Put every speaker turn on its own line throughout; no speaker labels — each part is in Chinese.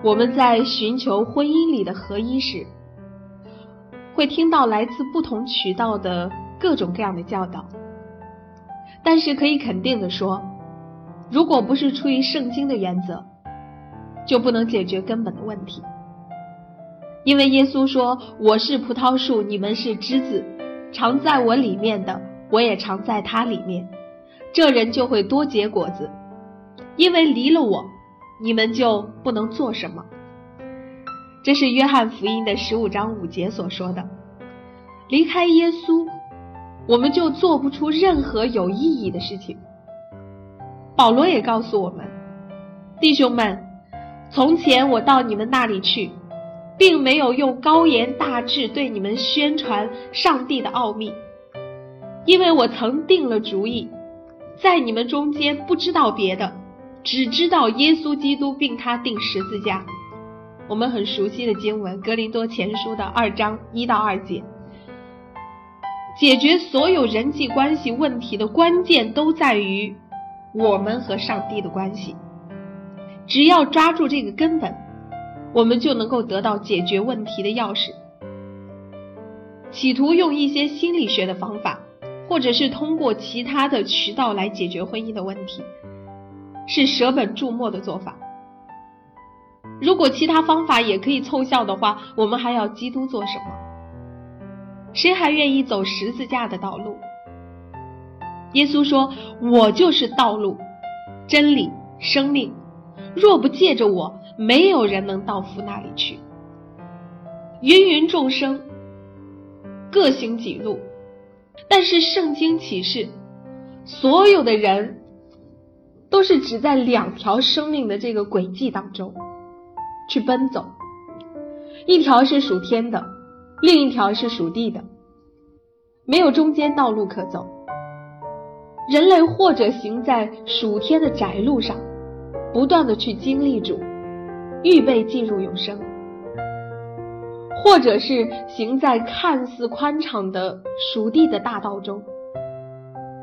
我们在寻求婚姻里的合一时，会听到来自不同渠道的各种各样的教导。但是可以肯定的说，如果不是出于圣经的原则，就不能解决根本的问题。因为耶稣说：“我是葡萄树，你们是枝子，常在我里面的，我也常在他里面。这人就会多结果子，因为离了我。”你们就不能做什么？这是约翰福音的十五章五节所说的。离开耶稣，我们就做不出任何有意义的事情。保罗也告诉我们，弟兄们，从前我到你们那里去，并没有用高言大志对你们宣传上帝的奥秘，因为我曾定了主意，在你们中间不知道别的。只知道耶稣基督并他定十字架，我们很熟悉的经文《格林多前书》的二章一到二节。解决所有人际关系问题的关键都在于我们和上帝的关系。只要抓住这个根本，我们就能够得到解决问题的钥匙。企图用一些心理学的方法，或者是通过其他的渠道来解决婚姻的问题。是舍本逐末的做法。如果其他方法也可以凑效的话，我们还要基督做什么？谁还愿意走十字架的道路？耶稣说：“我就是道路、真理、生命。若不借着我，没有人能到父那里去。”芸芸众生各行己路，但是圣经启示，所有的人。都是只在两条生命的这个轨迹当中去奔走，一条是属天的，另一条是属地的，没有中间道路可走。人类或者行在属天的窄路上，不断的去经历主，预备进入永生；或者是行在看似宽敞的属地的大道中，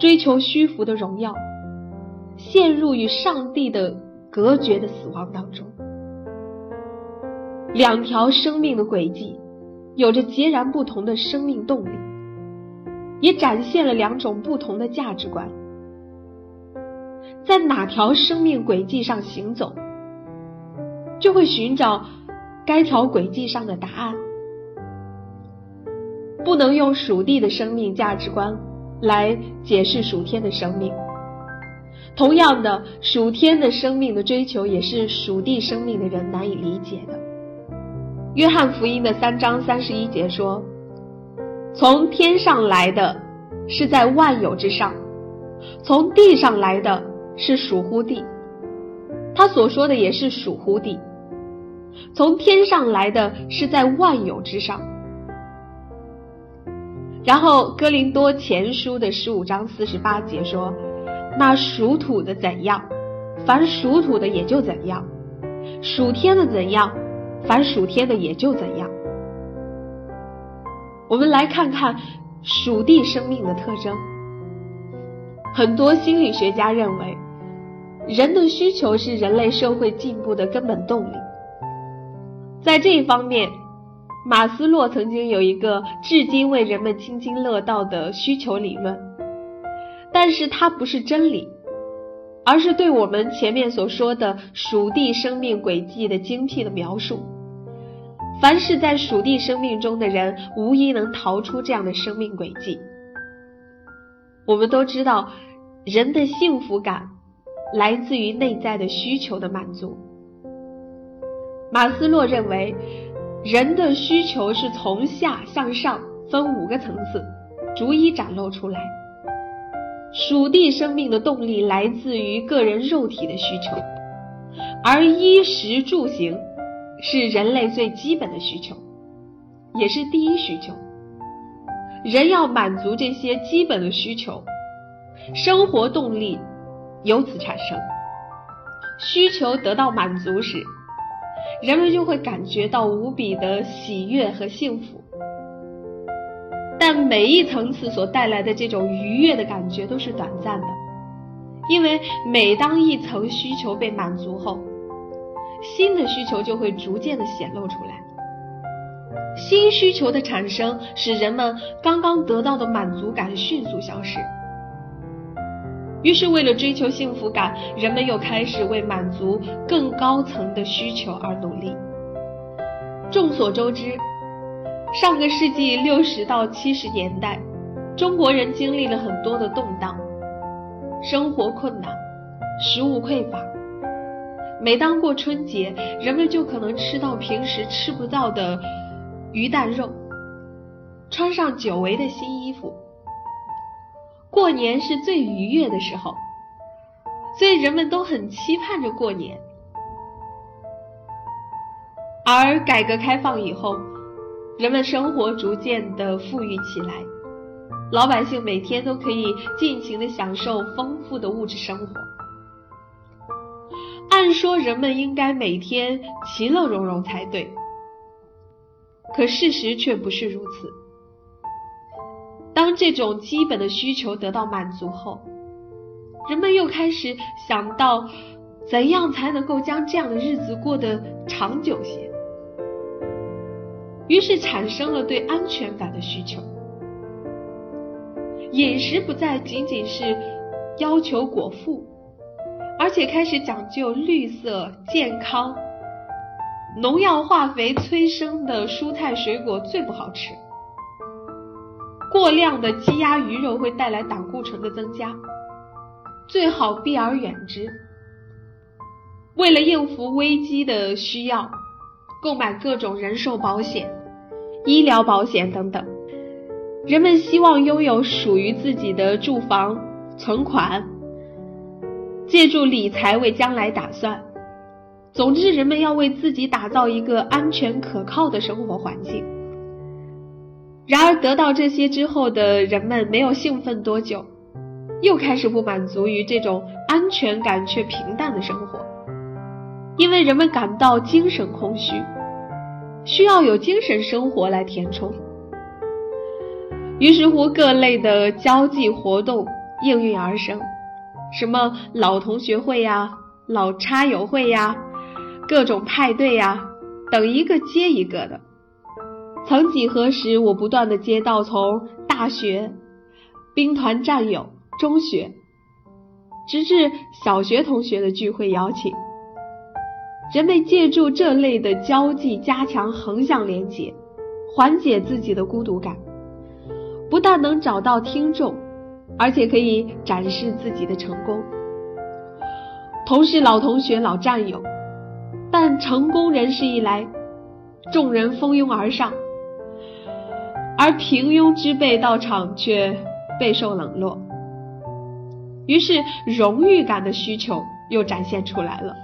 追求虚浮的荣耀。陷入与上帝的隔绝的死亡当中，两条生命的轨迹，有着截然不同的生命动力，也展现了两种不同的价值观。在哪条生命轨迹上行走，就会寻找该条轨迹上的答案。不能用属地的生命价值观来解释属天的生命。同样的，属天的生命的追求也是属地生命的人难以理解的。约翰福音的三章三十一节说：“从天上来的是在万有之上，从地上来的是属乎地。”他所说的也是属乎地。从天上来的是在万有之上。然后哥林多前书的十五章四十八节说。那属土的怎样，凡属土的也就怎样；属天的怎样，凡属天的也就怎样。我们来看看属地生命的特征。很多心理学家认为，人的需求是人类社会进步的根本动力。在这一方面，马斯洛曾经有一个至今为人们津津乐道的需求理论。但是它不是真理，而是对我们前面所说的属地生命轨迹的精辟的描述。凡是在属地生命中的人，无疑能逃出这样的生命轨迹。我们都知道，人的幸福感来自于内在的需求的满足。马斯洛认为，人的需求是从下向上分五个层次，逐一展露出来。属地生命的动力来自于个人肉体的需求，而衣食住行是人类最基本的需求，也是第一需求。人要满足这些基本的需求，生活动力由此产生。需求得到满足时，人们就会感觉到无比的喜悦和幸福。但每一层次所带来的这种愉悦的感觉都是短暂的，因为每当一层需求被满足后，新的需求就会逐渐的显露出来。新需求的产生使人们刚刚得到的满足感迅速消失，于是为了追求幸福感，人们又开始为满足更高层的需求而努力。众所周知。上个世纪六十到七十年代，中国人经历了很多的动荡，生活困难，食物匮乏。每当过春节，人们就可能吃到平时吃不到的鱼蛋肉，穿上久违的新衣服。过年是最愉悦的时候，所以人们都很期盼着过年。而改革开放以后，人们生活逐渐的富裕起来，老百姓每天都可以尽情的享受丰富的物质生活。按说人们应该每天其乐融融才对，可事实却不是如此。当这种基本的需求得到满足后，人们又开始想到怎样才能够将这样的日子过得长久些。于是产生了对安全感的需求，饮食不再仅仅是要求果腹，而且开始讲究绿色、健康。农药、化肥催生的蔬菜水果最不好吃，过量的鸡鸭鱼肉会带来胆固醇的增加，最好避而远之。为了应付危机的需要。购买各种人寿保险、医疗保险等等，人们希望拥有属于自己的住房、存款，借助理财为将来打算。总之，人们要为自己打造一个安全可靠的生活环境。然而，得到这些之后的人们没有兴奋多久，又开始不满足于这种安全感却平淡的生活。因为人们感到精神空虚，需要有精神生活来填充。于是乎，各类的交际活动应运而生，什么老同学会呀、老叉友会呀、各种派对呀，等一个接一个的。曾几何时，我不断的接到从大学、兵团战友、中学，直至小学同学的聚会邀请。人们借助这类的交际，加强横向连接，缓解自己的孤独感。不但能找到听众，而且可以展示自己的成功。同是老同学、老战友，但成功人士一来，众人蜂拥而上，而平庸之辈到场却备受冷落。于是，荣誉感的需求又展现出来了。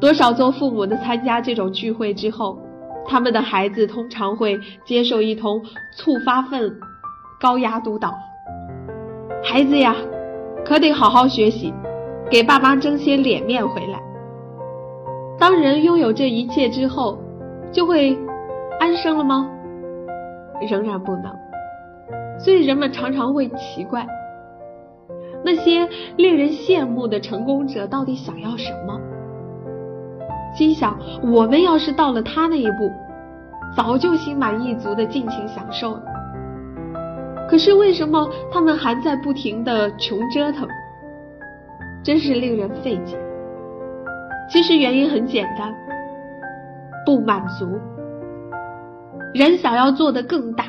多少做父母的参加这种聚会之后，他们的孩子通常会接受一通促发奋、高压督导。孩子呀，可得好好学习，给爸妈争些脸面回来。当人拥有这一切之后，就会安生了吗？仍然不能。所以人们常常会奇怪，那些令人羡慕的成功者到底想要什么？心想，我们要是到了他那一步，早就心满意足的尽情享受了。可是为什么他们还在不停的穷折腾？真是令人费解。其实原因很简单，不满足。人想要做的更大、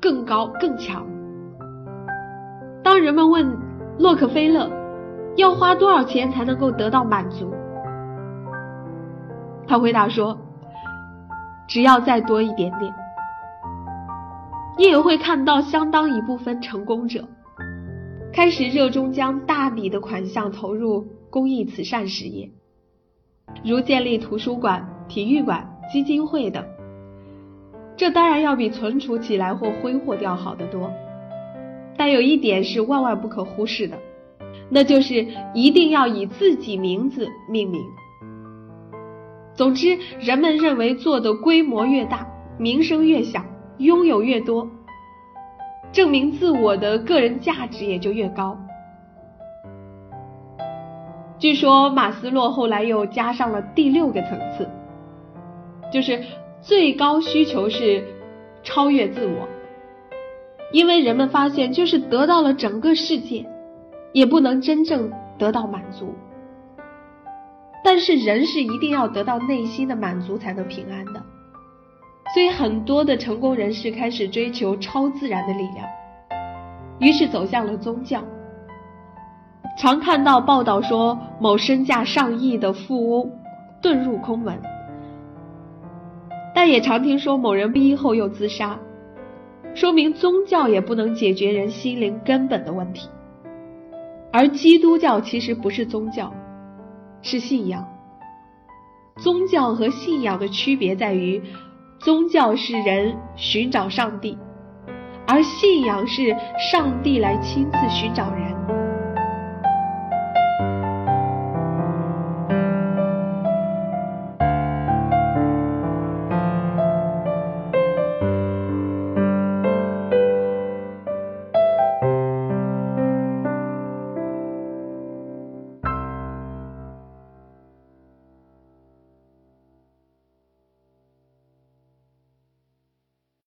更高、更强。当人们问洛克菲勒要花多少钱才能够得到满足？他回答说：“只要再多一点点。”你也会看到相当一部分成功者，开始热衷将大笔的款项投入公益慈善事业，如建立图书馆、体育馆、基金会等。这当然要比存储起来或挥霍掉好得多。但有一点是万万不可忽视的，那就是一定要以自己名字命名。总之，人们认为做的规模越大，名声越响，拥有越多，证明自我的个人价值也就越高。据说马斯洛后来又加上了第六个层次，就是最高需求是超越自我，因为人们发现，就是得到了整个世界，也不能真正得到满足。但是人是一定要得到内心的满足才能平安的，所以很多的成功人士开始追求超自然的力量，于是走向了宗教。常看到报道说某身价上亿的富翁遁入空门，但也常听说某人毕业后又自杀，说明宗教也不能解决人心灵根本的问题。而基督教其实不是宗教。是信仰。宗教和信仰的区别在于，宗教是人寻找上帝，而信仰是上帝来亲自寻找人。